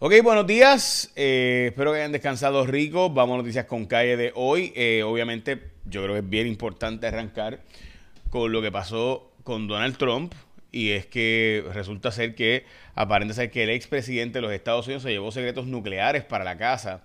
Ok, buenos días. Eh, espero que hayan descansado rico. Vamos a noticias con calle de hoy. Eh, obviamente, yo creo que es bien importante arrancar con lo que pasó con Donald Trump. Y es que resulta ser que, aparente ser que el expresidente de los Estados Unidos se llevó secretos nucleares para la casa.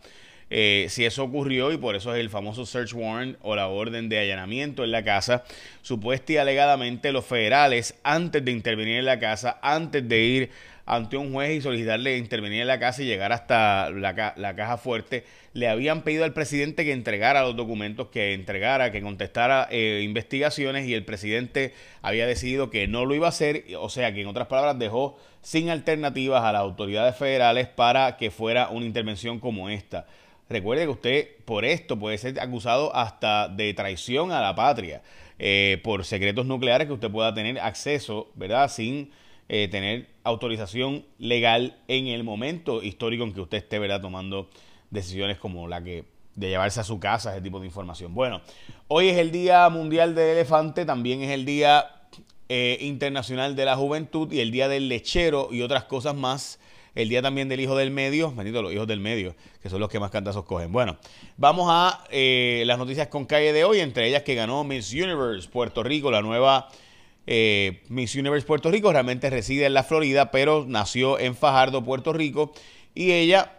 Eh, si eso ocurrió y por eso es el famoso search warrant o la orden de allanamiento en la casa, supuesta y alegadamente los federales, antes de intervenir en la casa, antes de ir ante un juez y solicitarle intervenir en la casa y llegar hasta la, la, caja fuerte, le habían pedido al presidente que entregara los documentos, que entregara, que contestara eh, investigaciones y el presidente había decidido que no lo iba a hacer, o sea que en otras palabras dejó sin alternativas a las autoridades federales para que fuera una intervención como esta. Recuerde que usted por esto puede ser acusado hasta de traición a la patria, eh, por secretos nucleares que usted pueda tener acceso, ¿verdad? Sin eh, tener autorización legal en el momento histórico en que usted esté ¿verdad? tomando decisiones como la que de llevarse a su casa ese tipo de información. Bueno, hoy es el Día Mundial del Elefante, también es el Día eh, Internacional de la Juventud y el Día del Lechero y otras cosas más. El día también del hijo del medio, bendito los hijos del medio, que son los que más cantazos cogen. Bueno, vamos a eh, las noticias con calle de hoy, entre ellas que ganó Miss Universe Puerto Rico, la nueva eh, Miss Universe Puerto Rico realmente reside en la Florida, pero nació en Fajardo, Puerto Rico, y ella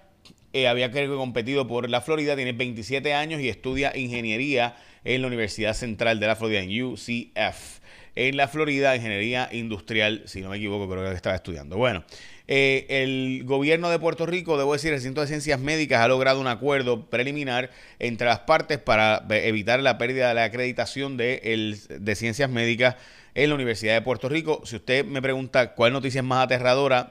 eh, había competido por la Florida, tiene 27 años y estudia ingeniería en la Universidad Central de la Florida, en UCF. En la Florida, ingeniería industrial, si no me equivoco, creo que estaba estudiando. Bueno, eh, el gobierno de Puerto Rico, debo decir, el Centro de Ciencias Médicas ha logrado un acuerdo preliminar entre las partes para evitar la pérdida de la acreditación de, ciencias médicas en la Universidad de Puerto Rico. Si usted me pregunta cuál noticia es más aterradora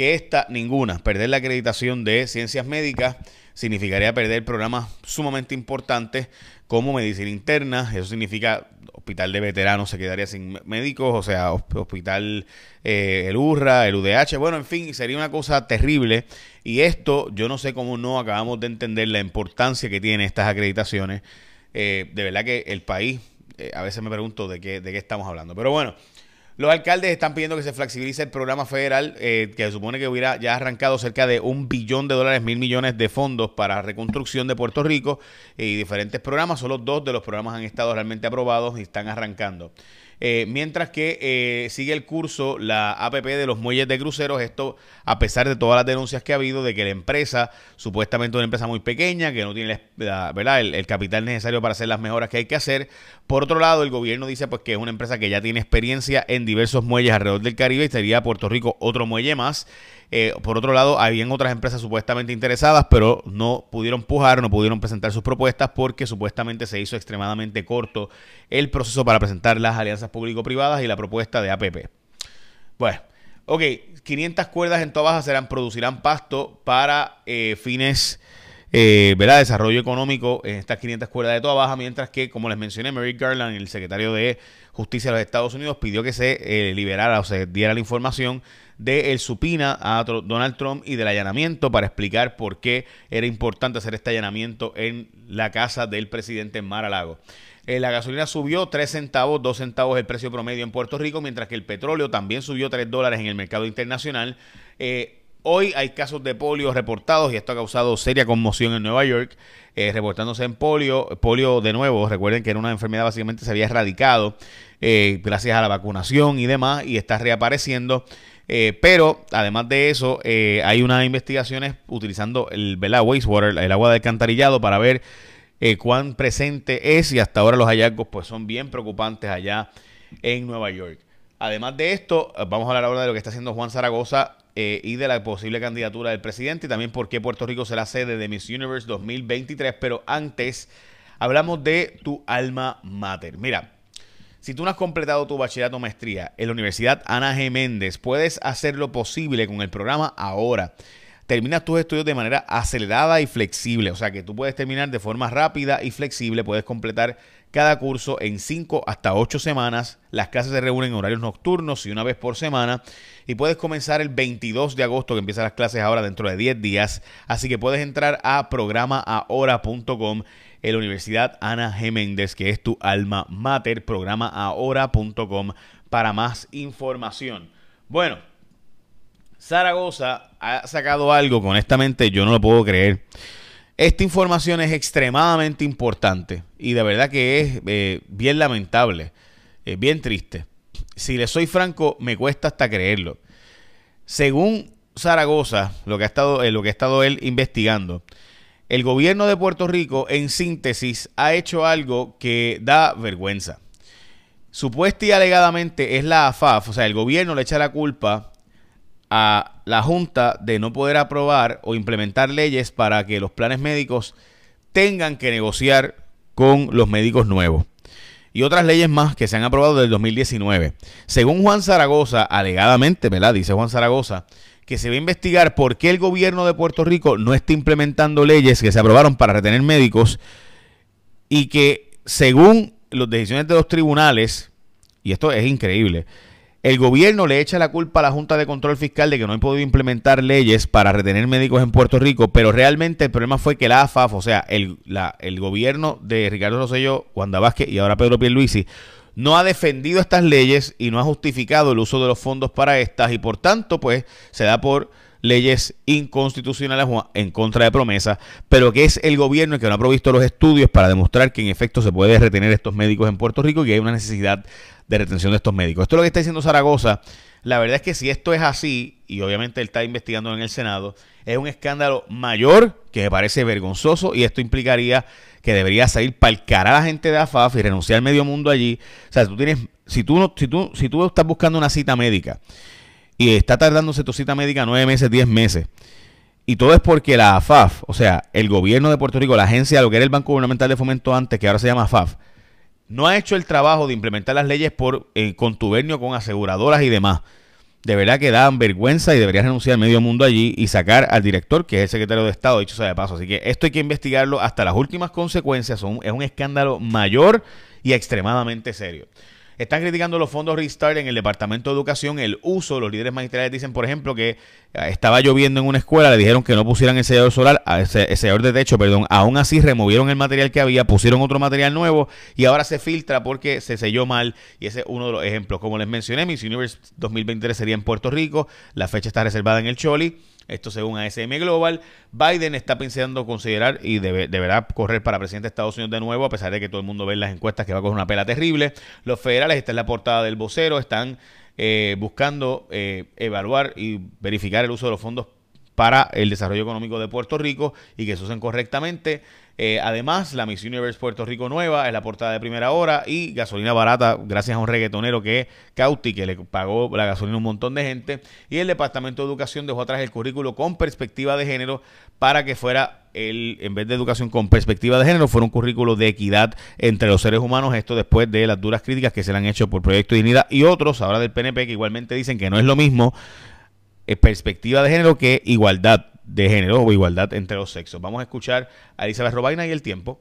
que esta, ninguna. Perder la acreditación de ciencias médicas significaría perder programas sumamente importantes como medicina interna, eso significa hospital de veteranos se quedaría sin médicos, o sea, hospital eh, el URRA, el UDH, bueno, en fin, sería una cosa terrible y esto yo no sé cómo no acabamos de entender la importancia que tienen estas acreditaciones. Eh, de verdad que el país eh, a veces me pregunto de qué, de qué estamos hablando. Pero bueno, los alcaldes están pidiendo que se flexibilice el programa federal, eh, que se supone que hubiera ya arrancado cerca de un billón de dólares, mil millones de fondos para reconstrucción de Puerto Rico y diferentes programas. Solo dos de los programas han estado realmente aprobados y están arrancando. Eh, mientras que eh, sigue el curso la APP de los muelles de cruceros, esto a pesar de todas las denuncias que ha habido de que la empresa, supuestamente una empresa muy pequeña, que no tiene ¿verdad? El, capital necesario para hacer las mejoras que hay que hacer. Por otro lado, el gobierno dice pues que es una empresa que ya tiene experiencia en diversos muelles alrededor del Caribe y sería Puerto Rico otro muelle más. Eh, por otro lado, habían otras empresas supuestamente interesadas, pero no pudieron pujar, no pudieron presentar sus propuestas porque supuestamente se hizo extremadamente corto el proceso para presentar las alianzas público-privadas y la propuesta de APP. Bueno, ok, 500 cuerdas en toda baja serán, producirán pasto para eh, fines eh, desarrollo económico en estas 500 cuerdas de toda baja, mientras que, como les mencioné, Merrick Garland, el secretario de Justicia de los Estados Unidos, pidió que se eh, liberara o se diera la información de el supina a Donald Trump y del allanamiento para explicar por qué era importante hacer este allanamiento en la casa del presidente en Mar-a-Lago. Eh, la gasolina subió 3 centavos, 2 centavos el precio promedio en Puerto Rico, mientras que el petróleo también subió 3 dólares en el mercado internacional. Eh, Hoy hay casos de polio reportados y esto ha causado seria conmoción en Nueva York, eh, reportándose en polio. Polio, de nuevo, recuerden que era una enfermedad básicamente se había erradicado gracias a la vacunación y demás y está reapareciendo. Eh, pero además de eso, hay unas investigaciones utilizando el wastewater, el agua de alcantarillado, para ver cuán presente es y hasta ahora los hallazgos pues son bien preocupantes allá en Nueva York. Además de esto, vamos a hablar ahora de lo que está haciendo Juan Zaragoza eh, y de la posible candidatura del presidente y también por qué Puerto Rico será sede de Miss Universe 2023. Pero antes, hablamos de tu alma mater. Mira, si tú no has completado tu bachillerato o maestría en la Universidad Ana G. Méndez, puedes hacer lo posible con el programa ahora. Terminas tus estudios de manera acelerada y flexible, o sea que tú puedes terminar de forma rápida y flexible, puedes completar cada curso en 5 hasta 8 semanas. Las clases se reúnen en horarios nocturnos y una vez por semana. Y puedes comenzar el 22 de agosto, que empiezan las clases ahora dentro de 10 días. Así que puedes entrar a programaahora.com en la Universidad Ana G. Méndez, que es tu alma mater, programaahora.com para más información. Bueno, Zaragoza ha sacado algo que honestamente yo no lo puedo creer. Esta información es extremadamente importante y de verdad que es eh, bien lamentable, es bien triste. Si le soy franco, me cuesta hasta creerlo. Según Zaragoza, lo que ha estado, eh, lo que ha estado él investigando, el gobierno de Puerto Rico, en síntesis, ha hecho algo que da vergüenza. Supuesta y alegadamente es la AFAF, o sea, el gobierno le echa la culpa a la Junta de no poder aprobar o implementar leyes para que los planes médicos tengan que negociar con los médicos nuevos. Y otras leyes más que se han aprobado desde el 2019. Según Juan Zaragoza, alegadamente, ¿verdad? Dice Juan Zaragoza, que se va a investigar por qué el gobierno de Puerto Rico no está implementando leyes que se aprobaron para retener médicos y que según las decisiones de los tribunales, y esto es increíble, el gobierno le echa la culpa a la Junta de Control Fiscal de que no ha podido implementar leyes para retener médicos en Puerto Rico, pero realmente el problema fue que la AFAF, o sea, el, el gobierno de Ricardo Rosselló, Wanda Vázquez y ahora Pedro Pierluisi, no ha defendido estas leyes y no ha justificado el uso de los fondos para estas y por tanto, pues, se da por leyes inconstitucionales en contra de promesas, pero que es el gobierno el que no ha provisto los estudios para demostrar que en efecto se puede retener estos médicos en Puerto Rico y que hay una necesidad de retención de estos médicos. Esto es lo que está diciendo Zaragoza. La verdad es que si esto es así, y obviamente él está investigando en el Senado, es un escándalo mayor que me parece vergonzoso y esto implicaría que debería salir para cara a la gente de AFAF y renunciar al medio mundo allí. O sea, tú tienes, si tú, no, si tú, si tú estás buscando una cita médica y está tardándose tu cita médica nueve meses, diez meses, y todo es porque la AFAF, o sea, el gobierno de Puerto Rico, la agencia, lo que era el Banco Gubernamental de Fomento antes, que ahora se llama AFAF, no ha hecho el trabajo de implementar las leyes por eh, contubernio con aseguradoras y demás. De verdad que dan vergüenza y debería renunciar medio mundo allí y sacar al director, que es el secretario de Estado, dicho sea de paso. Así que esto hay que investigarlo hasta las últimas consecuencias. es un escándalo mayor y extremadamente serio. Están criticando los fondos Restart en el Departamento de Educación, el uso. Los líderes magistrales dicen, por ejemplo, que eh, estaba lloviendo en una escuela, le dijeron que no pusieran el sellador solar, el sellador de techo, perdón. Aún así removieron el material que había, pusieron otro material nuevo y ahora se filtra porque se selló mal. Y ese es uno de los ejemplos. Como les mencioné, Miss Universe 2023 sería en Puerto Rico. La fecha está reservada en el Choli. Esto según ASM Global. Biden está pensando considerar y deberá correr para presidente de Estados Unidos de nuevo, a pesar de que todo el mundo ve en las encuestas que va a coger una pela terrible. Los federales, está en la portada del vocero, están eh, buscando eh, evaluar y verificar el uso de los fondos para el desarrollo económico de Puerto Rico y que se usen correctamente. Eh, además, la Miss Universe Puerto Rico nueva es la portada de primera hora y gasolina barata gracias a un reggaetonero que es Cauti, que le pagó la gasolina a un montón de gente. Y el Departamento de Educación dejó atrás el currículo con perspectiva de género para que fuera el, en vez de educación con perspectiva de género, fuera un currículo de equidad entre los seres humanos. Esto después de las duras críticas que se le han hecho por Proyecto Dignidad y otros, ahora del PNP, que igualmente dicen que no es lo mismo eh, perspectiva de género que igualdad de género o igualdad entre los sexos. Vamos a escuchar a Elizabeth Robaina y el tiempo.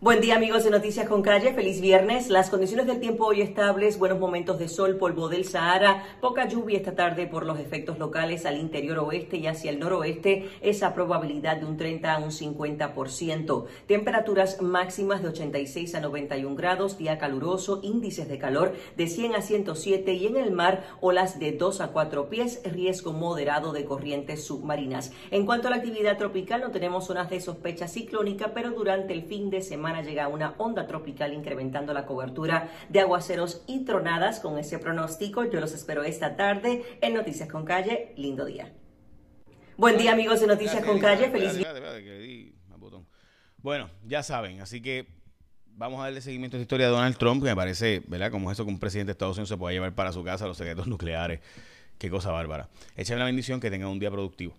Buen día amigos de Noticias con Calle, feliz viernes. Las condiciones del tiempo hoy estables, buenos momentos de sol, polvo del Sahara, poca lluvia esta tarde por los efectos locales al interior oeste y hacia el noroeste, esa probabilidad de un 30 a un 50%. Temperaturas máximas de 86 a 91 grados, día caluroso, índices de calor de 100 a 107 y en el mar olas de 2 a 4 pies, riesgo moderado de corrientes submarinas. En cuanto a la actividad tropical, no tenemos zonas de sospecha ciclónica, pero durante el fin de semana llega una onda tropical incrementando la cobertura de aguaceros y tronadas. Con ese pronóstico yo los espero esta tarde en Noticias con Calle. Lindo día. Buen día amigos de Noticias con Calle. Feliz día. Bueno, ya saben, así que vamos a darle seguimiento a esta historia de Donald Trump, que me parece, ¿verdad? Como eso que un presidente de Estados Unidos se puede llevar para su casa los secretos nucleares. Qué cosa bárbara. Échale la bendición, que tengan un día productivo.